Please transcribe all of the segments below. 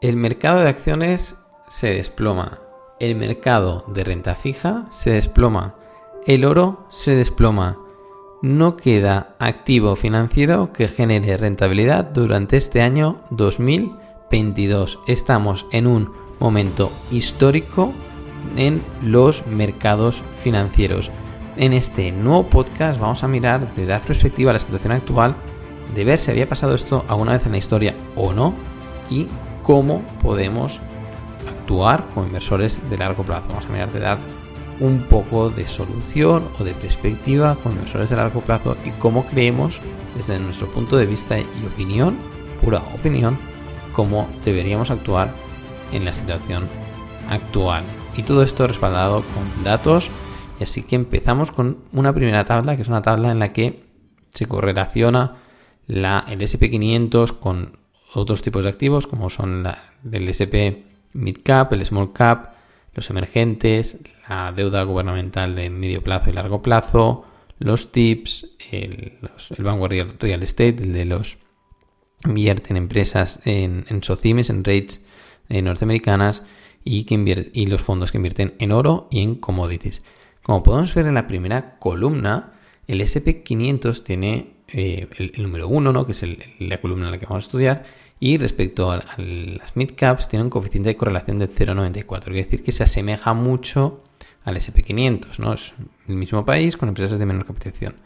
El mercado de acciones se desploma. El mercado de renta fija se desploma. El oro se desploma. No queda activo financiero que genere rentabilidad durante este año 2022. Estamos en un momento histórico en los mercados financieros. En este nuevo podcast vamos a mirar de dar perspectiva a la situación actual, de ver si había pasado esto alguna vez en la historia o no y cómo podemos actuar como inversores de largo plazo. Vamos a mirar de dar un poco de solución o de perspectiva como inversores de largo plazo y cómo creemos desde nuestro punto de vista y opinión, pura opinión, cómo deberíamos actuar en la situación actual. Y todo esto respaldado con datos. Y así que empezamos con una primera tabla, que es una tabla en la que se correlaciona la, el SP500 con otros tipos de activos como son el SP Mid Cap, el Small Cap, los emergentes, la deuda gubernamental de medio plazo y largo plazo, los tips, el, Vanguard Real, Estate, el de los invierte en empresas en, en SOCIMES, en rates eh, norteamericanas y, que y los fondos que invierten en oro y en commodities. Como podemos ver en la primera columna, el SP500 tiene eh, el, número 1, ¿no? que es la columna en la que vamos a estudiar, y respecto a, las mid caps tiene un coeficiente de correlación de 0,94, quiere decir que se asemeja mucho al SP500, ¿no? es el mismo país con empresas de menor capitalización.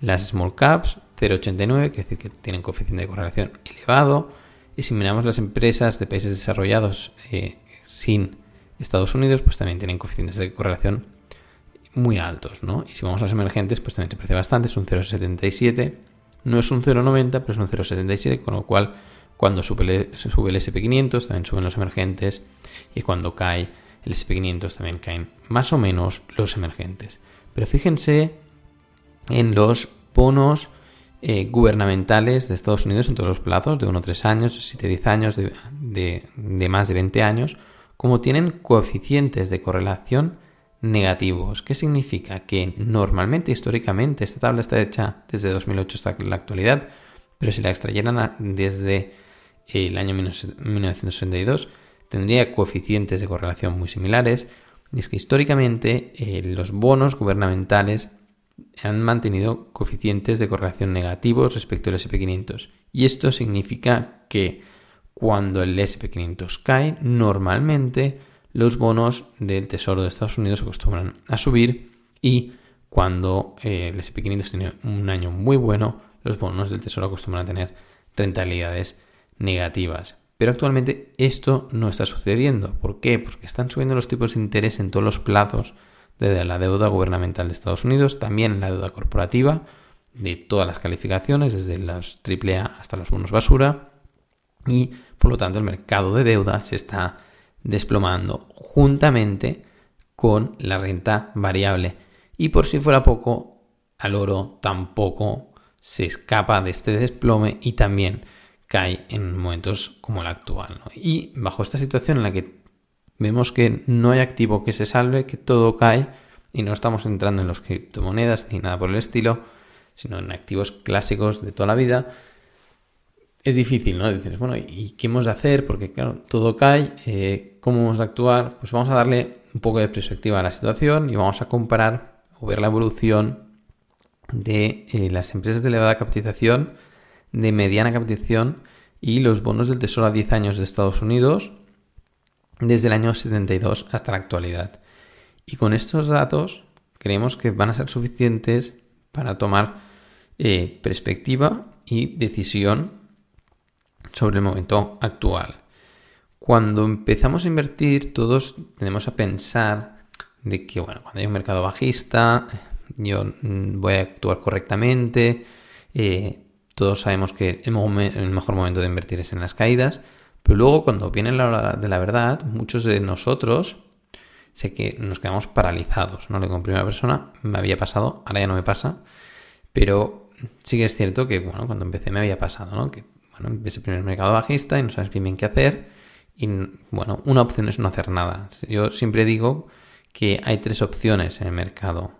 Las small caps 0,89, quiere decir que tienen coeficiente de correlación elevado, y si miramos las empresas de países desarrollados eh, sin Estados Unidos, pues también tienen coeficientes de correlación muy altos, ¿no? Y si vamos a los emergentes, pues también se parece bastante, es un 0,77. No es un 0,90, pero es un 0,77, con lo cual cuando sube, el SP500 también suben los emergentes y cuando cae el SP500 también caen más o menos los emergentes. Pero fíjense en los bonos eh, gubernamentales de Estados Unidos en todos los plazos, de 1 a 3 años, 7 10 años, de, de más de 20 años, como tienen coeficientes de correlación negativos. ¿Qué significa? Que normalmente, históricamente, esta tabla está hecha desde 2008 hasta la actualidad, pero si la extrayeran desde el año 1962, tendría coeficientes de correlación muy similares. Y es que históricamente eh, los bonos gubernamentales han mantenido coeficientes de correlación negativos respecto al SP500. Y esto significa que cuando el SP500 cae, normalmente los bonos del Tesoro de Estados Unidos acostumbran a subir y cuando eh, el SP500 tiene un año muy bueno, los bonos del Tesoro acostumbran a tener rentabilidades negativas. Pero actualmente esto no está sucediendo. ¿Por qué? Porque están subiendo los tipos de interés en todos los plazos desde la deuda gubernamental de Estados Unidos, también la deuda corporativa de todas las calificaciones, desde los AAA hasta los bonos basura, y por lo tanto el mercado de deuda se está desplomando juntamente con la renta variable. Y por si fuera poco, al oro tampoco se escapa de este desplome y también cae en momentos como el actual. Y bajo esta situación en la que vemos que no hay activo que se salve, que todo cae y no estamos entrando en los criptomonedas ni nada por el estilo, sino en activos clásicos de toda la vida, es difícil, ¿no? Dices, bueno, ¿y qué hemos de hacer? Porque, claro, todo cae, eh, ¿cómo vamos a actuar? Pues vamos a darle un poco de perspectiva a la situación y vamos a comparar o ver la evolución de eh, las empresas de elevada capitalización, de mediana capitalización y los bonos del Tesoro a 10 años de Estados Unidos desde el año 72 hasta la actualidad. Y con estos datos creemos que van a ser suficientes para tomar eh, perspectiva y decisión sobre el momento actual. Cuando empezamos a invertir, todos tenemos a pensar de que, bueno, cuando hay un mercado bajista, yo mm, voy a actuar correctamente. Eh, todos sabemos que el, mejor momento de invertir es en las caídas. Pero luego, cuando viene la hora de la verdad, muchos de nosotros sé que nos quedamos paralizados. No digo en primera persona, me había pasado, ahora ya no me pasa. Pero sí que es cierto que, bueno, cuando empecé me había pasado, ¿no? Bueno, el primer mercado bajista y no sabes bien, bien qué hacer. Y bueno, una opción es no hacer nada. Yo siempre digo que hay tres opciones en el mercado.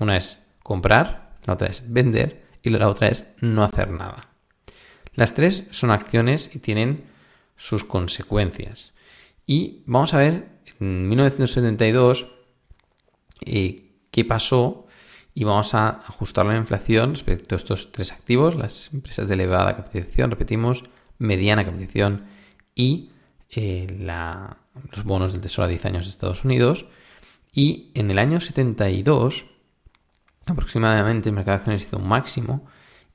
Una es comprar, la otra es vender y la otra es no hacer nada. Las tres son acciones y tienen sus consecuencias. Y vamos a ver en 1972 eh, qué pasó y vamos a ajustar la inflación respecto a estos tres activos, las empresas de elevada capitalización, repetimos, mediana capitalización y eh, los bonos del Tesoro a 10 años de Estados Unidos. Y en el año 72, aproximadamente, el mercado de acciones hizo un máximo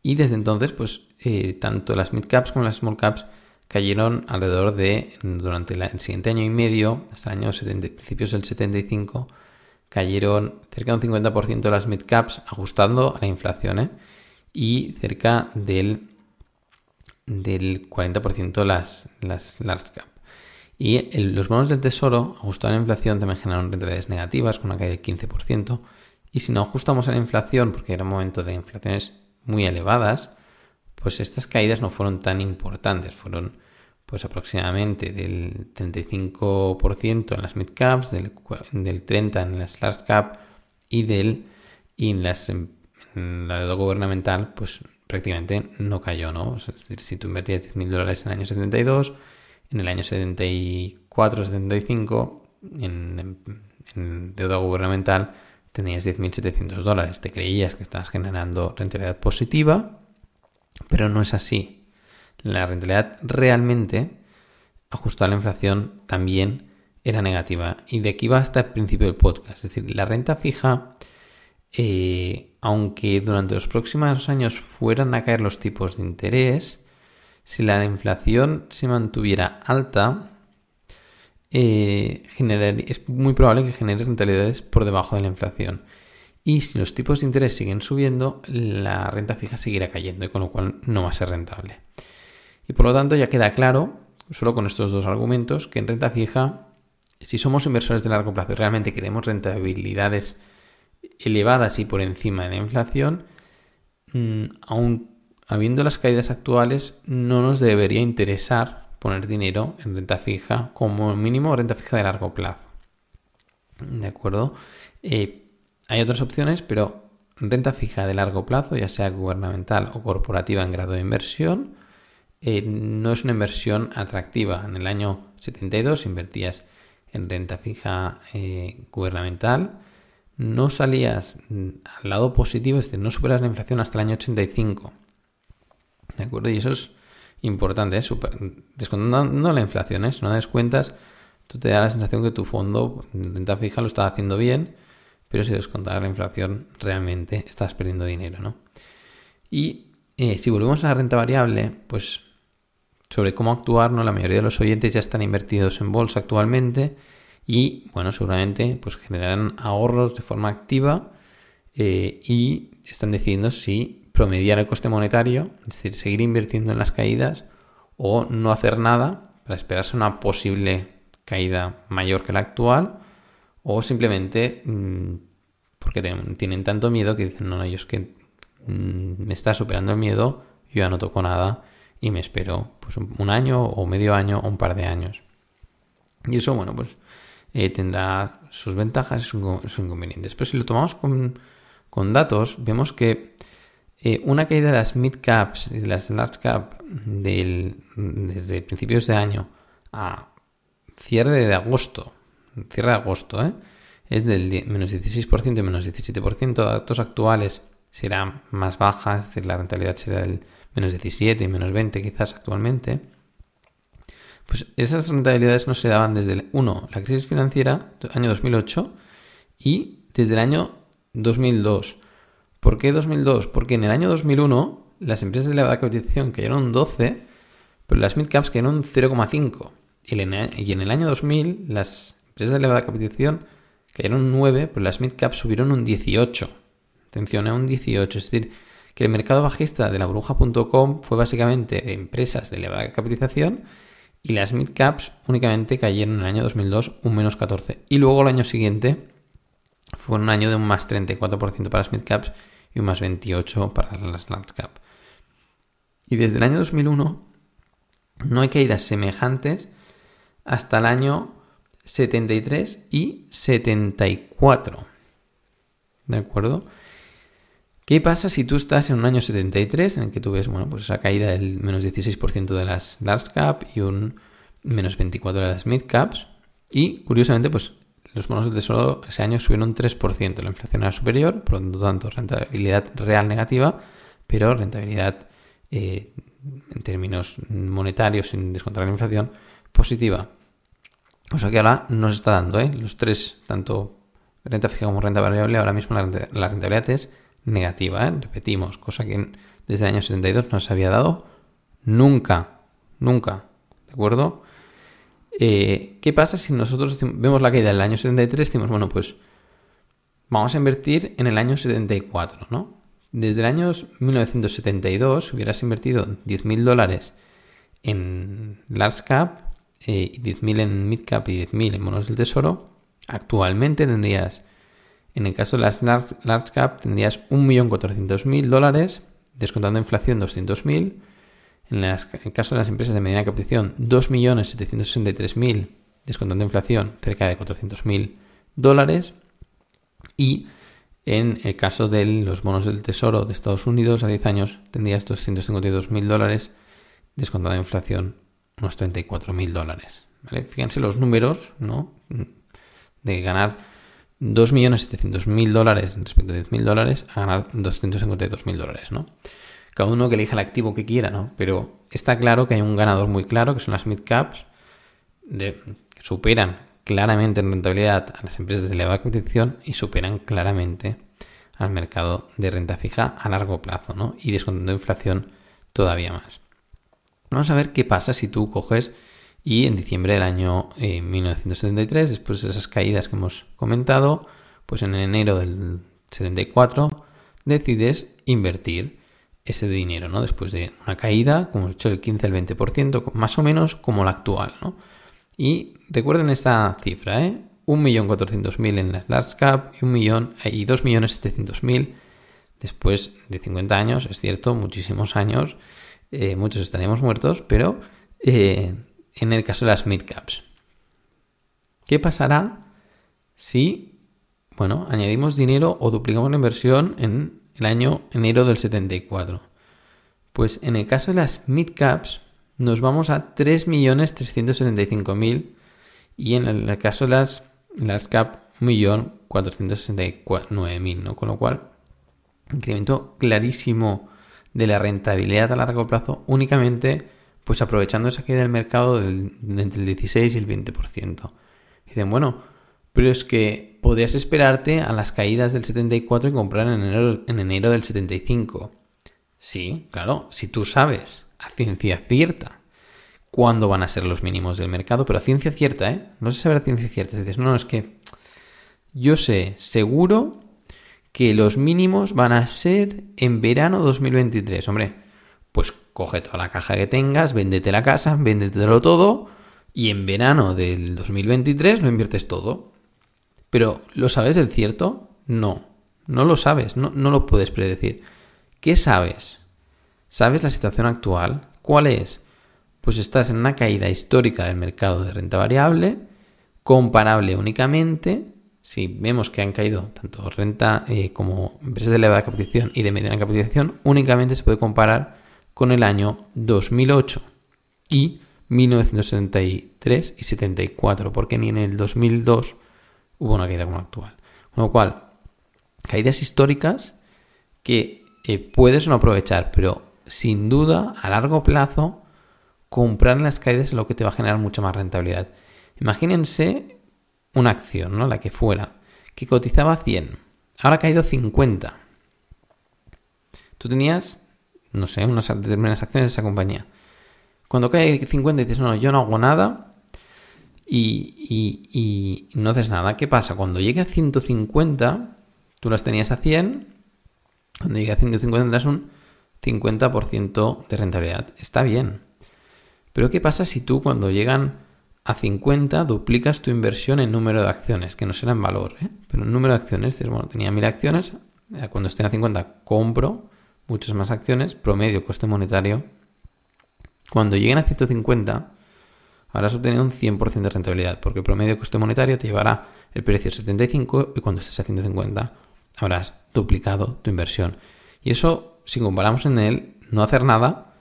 y desde entonces, pues, eh, tanto las mid caps como las small caps cayeron alrededor de, durante el siguiente año y medio, hasta el año 70, principios del 75, cayeron cerca de un 50% de las mid caps, ajustando a la inflación, ¿eh? y cerca del, del 40% las, las large cap. Y los bonos del tesoro, ajustados a la inflación, también generaron rentabilidades negativas, con una caída de 15%. Y si no ajustamos a la inflación, porque era un momento de inflaciones muy elevadas, pues estas caídas no fueron tan importantes, fueron pues aproximadamente del 35% en las mid caps, del, del 30% en las large cap y del y en, las, en la deuda gubernamental pues prácticamente no cayó, ¿no? Es decir, si tú invertías 10.000 dólares en el año 72, en el año 74, 75, en, en deuda gubernamental tenías 10.700 dólares. Te creías que estabas generando rentabilidad positiva, pero no es así. La rentabilidad realmente, ajustada a la inflación, también era negativa. Y de aquí va hasta el principio del podcast. Es decir, la renta fija, eh, aunque durante los próximos años fueran a caer los tipos de interés, si la inflación se mantuviera alta, eh, es muy probable que genere rentabilidades por debajo de la inflación. Y si los tipos de interés siguen subiendo, la renta fija seguirá cayendo, y con lo cual no va a ser rentable. Y por lo tanto ya queda claro, solo con estos dos argumentos, que en renta fija, si somos inversores de largo plazo y realmente queremos rentabilidades elevadas y por encima de la inflación, mm, aún habiendo las caídas actuales, no nos debería interesar poner dinero en renta fija, como mínimo renta fija de largo plazo. ¿De acuerdo? Eh, hay otras opciones, pero renta fija de largo plazo, ya sea gubernamental o corporativa en grado de inversión, eh, no es una inversión atractiva. En el año 72 invertías en renta fija eh, gubernamental, no salías al lado positivo, es decir, no superas la inflación hasta el año 85. ¿De acuerdo? Y eso es importante, ¿eh? descontando la inflación, ¿eh? si no das cuentas, tú te da la sensación que tu fondo de renta fija lo está haciendo bien, pero si descontar la inflación, realmente estás perdiendo dinero, ¿no? Y eh, si volvemos a la renta variable, pues sobre cómo actuar, ¿no? La mayoría de los oyentes ya están invertidos en bolsa actualmente y, bueno, seguramente pues generarán ahorros de forma activa eh, y están decidiendo si promediar el coste monetario, es decir, seguir invirtiendo en las caídas o no hacer nada para esperarse una posible caída mayor que la actual o simplemente mm, porque tienen tanto miedo que dicen, no, no, yo es que mm, me está superando el miedo, yo ya no toco nada y me espero pues un año o medio año o un par de años. Y eso, bueno, pues eh, tendrá sus ventajas y sus inconvenientes. Pero si lo tomamos con, datos, vemos que eh, una caída de las mid caps y de las large cap desde principios de año a cierre de agosto cierre de agosto, ¿eh? es del menos 16% y menos 17%. Datos actuales será más baja, es decir, la rentabilidad será del menos 17 y menos 20 quizás actualmente. Pues esas rentabilidades no se daban desde el 1, la crisis financiera, año 2008, y desde el año 2002. ¿Por qué 2002? Porque en el año 2001 las empresas de elevada capitalización cayeron un 12, pero las midcaps cayeron un 0,5. Y en el año 2000 las empresas de elevada capitalización cayeron un 9, pero las mid-caps subieron un 18. Atención, a ¿eh? un 18. Es decir, que el mercado bajista de la bruja.com fue básicamente de empresas de elevada capitalización y las mid-caps únicamente cayeron en el año 2002 un menos 14. Y luego el año siguiente fue un año de un más 34% para las mid-caps y un más 28 para las large. Y desde el año 2001 no hay caídas semejantes hasta el año 73 y 74. ¿De acuerdo? ¿Qué pasa si tú estás en un año 73 en el que tú ves, bueno, pues esa caída del menos 16% de las large cap y un menos 24 las mid caps y curiosamente pues los bonos del tesoro ese año subieron un 3%, la inflación era superior, por lo tanto rentabilidad real negativa, pero rentabilidad eh, en términos monetarios sin descontar la inflación positiva. O sea que ahora nos está dando, ¿eh? Los tres, tanto renta fija como renta variable, ahora mismo la, rentabilidad es negativa, ¿eh? Repetimos, cosa que desde el año 72 no se había dado nunca, nunca, ¿de acuerdo? Eh, ¿Qué pasa si nosotros vemos la caída del año 73 y decimos, bueno, pues vamos a invertir en el año 74, ¿no? Desde el año 1972 hubieras invertido 10.000 dólares en large cap, eh, 10.000 en mid cap y 10.000 en bonos del tesoro. Actualmente tendrías, en el caso de las large, cap, tendrías 1.400.000 dólares, descontando inflación 200.000. En, en el caso de las empresas de mediana captación, 2.763.000, descontando inflación, cerca de 400.000 dólares. Y en el caso de los bonos del Tesoro de Estados Unidos a 10 años tendrías 252 mil dólares, descontada de inflación unos 34 mil dólares. Fíjense los números, ¿no? De ganar 2.700.000 dólares respecto a 10.000 dólares a ganar 252.000 dólares, ¿no? Cada uno que elija el activo que quiera, ¿no? Pero está claro que hay un ganador muy claro, que son las mid caps, de, que superan claramente en rentabilidad a las empresas de elevada competición y superan claramente al mercado de renta fija a largo plazo, ¿no? Y descontando inflación todavía más. Vamos a ver qué pasa si tú coges y en diciembre del año 1973, eh, después de esas caídas que hemos comentado, pues en enero del 74 decides invertir ese dinero, ¿no? Después de una caída, como hemos hecho el 15 al 20%, más o menos como la actual, ¿no? Y recuerden esta cifra, ¿eh? 1.400.000 en las large cap y, 1 millón, eh, y 2.700.000 después de 50 años, es cierto, muchísimos años, eh, muchos estaríamos muertos, pero en el caso de las mid caps. ¿Qué pasará si, bueno, añadimos dinero o duplicamos la inversión en el año enero del 74? Pues en el caso de las mid caps, nos vamos a 3.375.000 y en el caso de las, las CAP 1.469.000, ¿no? Con lo cual, incremento clarísimo de la rentabilidad a largo plazo únicamente pues aprovechando esa caída del mercado del, entre el 16 y el 20%. Dicen, bueno, pero es que podrías esperarte a las caídas del 74 y comprar en enero, en enero del 75. Sí, claro, si tú sabes a ciencia cierta cuándo van a ser los mínimos del mercado, pero a ciencia cierta, ¿eh? No se sabe a ciencia cierta. Dices, no, es que yo sé seguro que los mínimos van a ser en verano 2023. Hombre, pues coge toda la caja que tengas, véndete la casa, véndetelo todo y en verano del 2023 lo inviertes todo. Pero, ¿lo sabes del cierto? No, no lo sabes, no, no lo puedes predecir. ¿Qué sabes? ¿Sabes la situación actual? ¿Cuál es? Pues estás en una caída histórica del mercado de renta variable, comparable únicamente, si vemos que han caído tanto renta eh, como empresas de elevada capitalización y de mediana capitalización, únicamente se puede comparar con el año 2008 y 1973 y 74, porque ni en el 2002 hubo una caída como la actual. Con lo cual, caídas históricas que eh, puedes no aprovechar, pero sin duda, a largo plazo, comprar en las caídas es lo que te va a generar mucha más rentabilidad. Imagínense una acción, ¿no? La que fuera, que cotizaba 100, ahora ha caído 50. Tú tenías, no sé, unas determinadas acciones de esa compañía. Cuando cae 50 dices, no, yo no hago nada y, y no haces nada. ¿Qué pasa? Cuando llegue a 150, tú las tenías a 100, cuando llegue a 150 tendrás un 50% de rentabilidad. Está bien. Pero ¿qué pasa si tú cuando llegan a 50 duplicas tu inversión en número de acciones, que no será en valor, ¿eh? pero en número de acciones, dices, bueno, tenía 1000 acciones, cuando estén a 50 compro muchas más acciones, promedio coste monetario. Cuando lleguen a 150, habrás obtenido un 100% de rentabilidad, porque el promedio coste monetario te llevará el precio 75 y cuando estés a 150 habrás duplicado tu inversión. Y eso si comparamos en el no hacer nada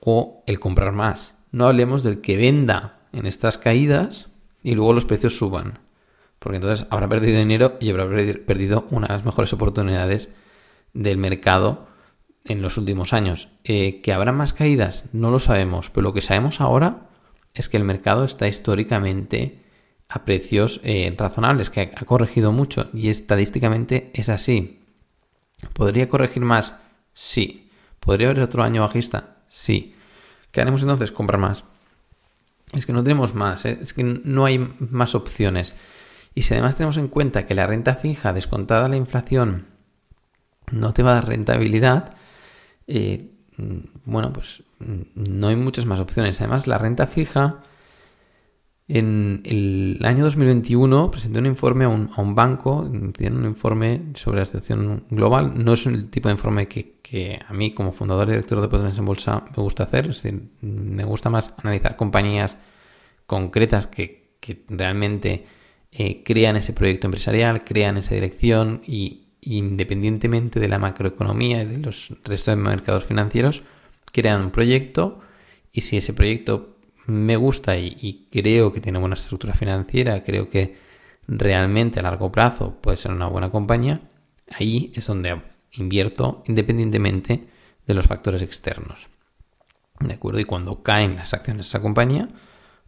o el comprar más. no hablemos del que venda en estas caídas y luego los precios suban. Porque entonces habrá perdido dinero y habrá perdido una de las mejores oportunidades del mercado en los últimos años. Eh, ¿Que habrá más caídas? No lo sabemos, pero lo que sabemos ahora es que el mercado está históricamente a precios eh, razonables, que ha corregido mucho y estadísticamente es así. ¿Podría corregir más? Sí. ¿Podría haber otro año bajista? Sí. ¿Qué haremos entonces? Comprar más. Es que no tenemos más, ¿eh? es que no hay más opciones. Y si además tenemos en cuenta que la renta fija descontada la inflación no te va a dar rentabilidad, eh, bueno, pues no hay muchas más opciones. Además, la renta fija en el año 2021 presenté un informe a un, banco, un informe sobre la situación global. No es el tipo de informe que, a mí, como fundador y director de Poderes en Bolsa, me gusta hacer. Es decir, me gusta más analizar compañías concretas que, realmente eh, crean ese proyecto empresarial, crean esa dirección y independientemente de la macroeconomía y de los restos de mercados financieros, crean un proyecto y si ese proyecto me gusta y, creo que tiene buena estructura financiera, creo que realmente a largo plazo puede ser una buena compañía, ahí es donde invierto independientemente de los factores externos. ¿De acuerdo? Y cuando caen las acciones de esa compañía,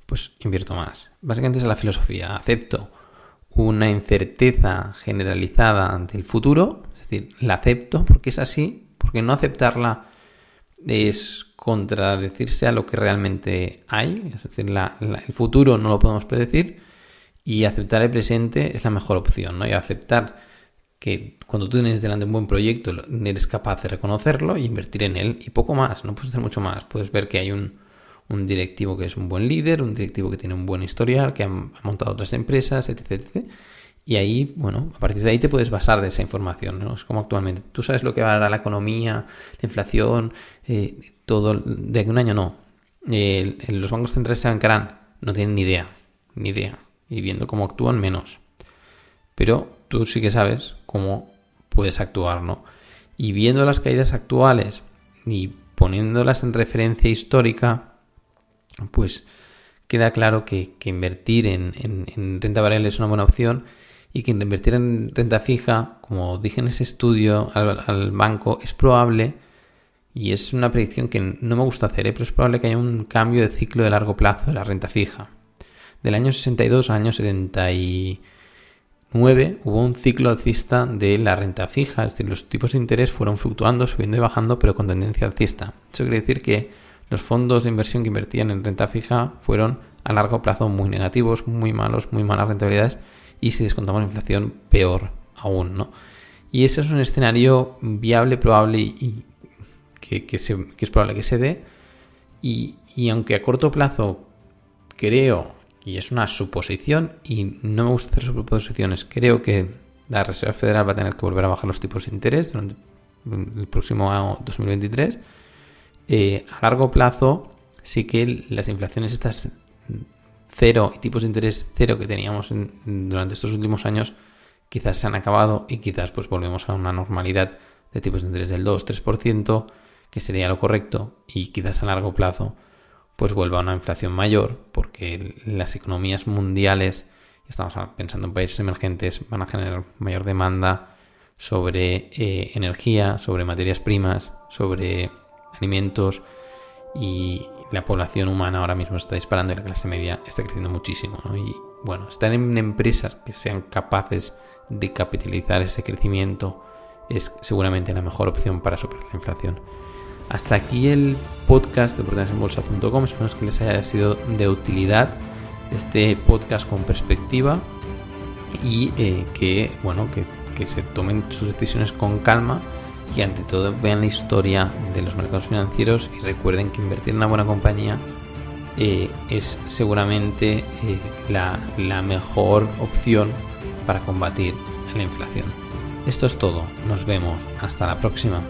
pues invierto más. Básicamente es la filosofía. Acepto una incerteza generalizada ante el futuro, es decir, la acepto porque es así, porque no aceptarla es contradecirse a lo que realmente hay, es decir, el futuro no lo podemos predecir y aceptar el presente es la mejor opción, ¿no? Y aceptar que cuando tú tienes delante un buen proyecto eres capaz de reconocerlo e invertir en él y poco más, no puedes hacer mucho más, puedes ver que hay un, directivo que es un buen líder, un directivo que tiene un buen historial, que ha, montado otras empresas, etc. Y ahí, bueno, a partir de ahí te puedes basar de esa información, ¿no? Es como actualmente. Tú sabes lo que va a dar la economía, la inflación, eh, todo. De aquí un año no. los bancos centrales se bancarán. No tienen ni idea. Ni idea. Y viendo cómo actúan, menos. Pero tú sí que sabes cómo puedes actuar, ¿no? Y viendo las caídas actuales y poniéndolas en referencia histórica, pues queda claro que, invertir en, en renta variable es una buena opción y que invertir en renta fija, como dije en ese estudio al, banco, es probable, y es una predicción que no me gusta hacer, ¿eh? pero es probable que haya un cambio de ciclo de largo plazo de la renta fija. Del año 62 al año 79 hubo un ciclo alcista de la renta fija, es decir, los tipos de interés fueron fluctuando, subiendo y bajando, pero con tendencia alcista. Eso quiere decir que los fondos de inversión que invertían en renta fija fueron a largo plazo muy negativos, muy malos, muy malas rentabilidades y si descontamos la inflación, peor aún, ¿no? Y ese es un escenario viable, probable y que, es probable que se dé. Y, aunque a corto plazo creo, y es una suposición, y no me gusta hacer suposiciones, creo que la Reserva Federal va a tener que volver a bajar los tipos de interés durante el próximo año 2023. Eh, a largo plazo, sí que las inflaciones estas cero y tipos de interés cero que teníamos durante estos últimos años quizás se han acabado y quizás pues volvemos a una normalidad de tipos de interés del 2-3%, que sería lo correcto, y quizás a largo plazo pues vuelva a una inflación mayor, porque las economías mundiales, estamos pensando en países emergentes, van a generar mayor demanda sobre eh, energía, sobre materias primas, sobre alimentos y, la población humana ahora mismo está disparando y la clase media está creciendo muchísimo. Y bueno, estar en empresas que sean capaces de capitalizar ese crecimiento es seguramente la mejor opción para superar la inflación. Hasta aquí el podcast de oportunidadesenbolsa.com. Espero que les haya sido de utilidad este podcast con perspectiva y eh, que, bueno, que, que se tomen sus decisiones con calma y ante todo vean la historia de los mercados financieros y recuerden que invertir en una buena compañía eh, es seguramente eh, la, la mejor opción para combatir la inflación. Esto es todo, nos vemos, hasta la próxima.